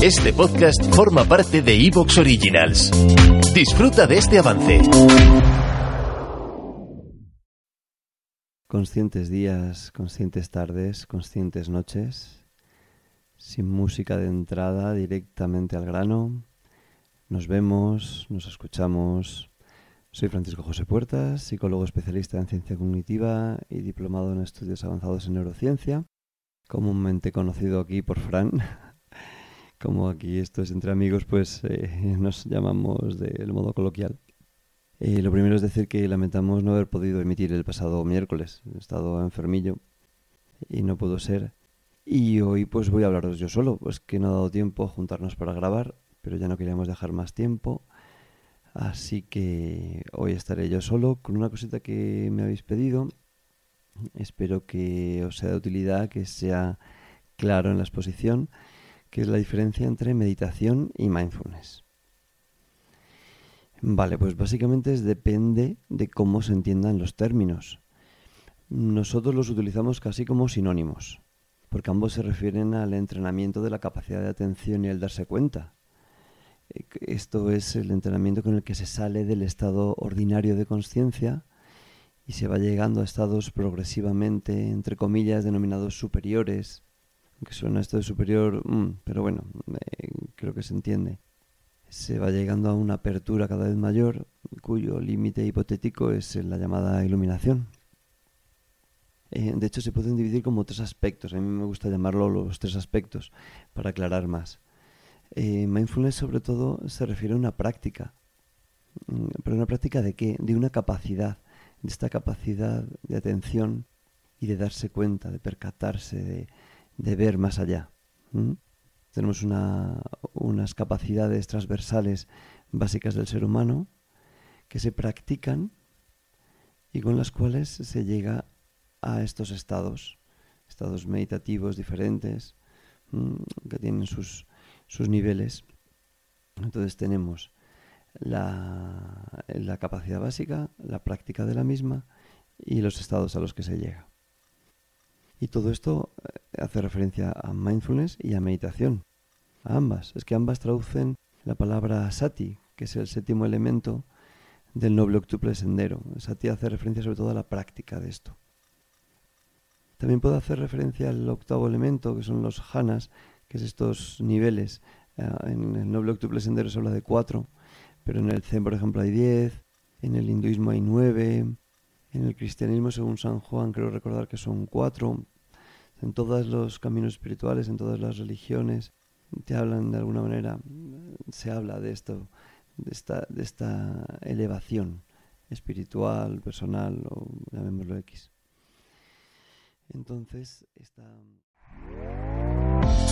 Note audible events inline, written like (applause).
Este podcast forma parte de Evox Originals. Disfruta de este avance. Conscientes días, conscientes tardes, conscientes noches, sin música de entrada, directamente al grano. Nos vemos, nos escuchamos. Soy Francisco José Puertas, psicólogo especialista en ciencia cognitiva y diplomado en estudios avanzados en neurociencia, comúnmente conocido aquí por Fran. Como aquí esto es entre amigos, pues eh, (laughs) nos llamamos del modo coloquial. Eh, lo primero es decir que lamentamos no haber podido emitir el pasado miércoles. He estado enfermillo y no pudo ser. Y hoy pues voy a hablaros yo solo, pues que no ha dado tiempo a juntarnos para grabar, pero ya no queríamos dejar más tiempo. Así que hoy estaré yo solo con una cosita que me habéis pedido. Espero que os sea de utilidad, que sea claro en la exposición que es la diferencia entre meditación y mindfulness. Vale, pues básicamente es, depende de cómo se entiendan los términos. Nosotros los utilizamos casi como sinónimos, porque ambos se refieren al entrenamiento de la capacidad de atención y el darse cuenta. Eh, esto es el entrenamiento con el que se sale del estado ordinario de conciencia y se va llegando a estados progresivamente, entre comillas, denominados superiores, que suena esto de superior, mm, pero bueno, eh, creo que se entiende. Se va llegando a una apertura cada vez mayor, cuyo límite hipotético es la llamada iluminación. Eh, de hecho, se pueden dividir como tres aspectos. A mí me gusta llamarlo los tres aspectos para aclarar más. Eh, mindfulness, sobre todo, se refiere a una práctica. Mm, ¿Pero una práctica de qué? De una capacidad, de esta capacidad de atención y de darse cuenta, de percatarse, de, de ver más allá. Tenemos unas capacidades transversales básicas del ser humano que se practican y con las cuales se llega a estos estados, estados meditativos diferentes, que tienen sus, sus niveles. Entonces tenemos la, la capacidad básica, la práctica de la misma y los estados a los que se llega. Y todo esto eh, hace referencia a mindfulness y a meditación. A ambas. Es que ambas traducen la palabra sati, que es el séptimo elemento del noble octuple sendero. Sati hace referencia sobre todo a la práctica de esto. También puede hacer referencia al octavo elemento, que son los hanas, que es estos niveles. Eh, en el noble octuple sendero se habla de cuatro, pero en el zen, por ejemplo, hay diez, en el hinduismo hay nueve, cristianismo, según San Juan, creo recordar que son cuatro. En todos los caminos espirituales, en todas las religiones, te hablan de alguna manera, se habla de esto, de esta, de esta elevación espiritual, personal, o llamémoslo X. Entonces, esta...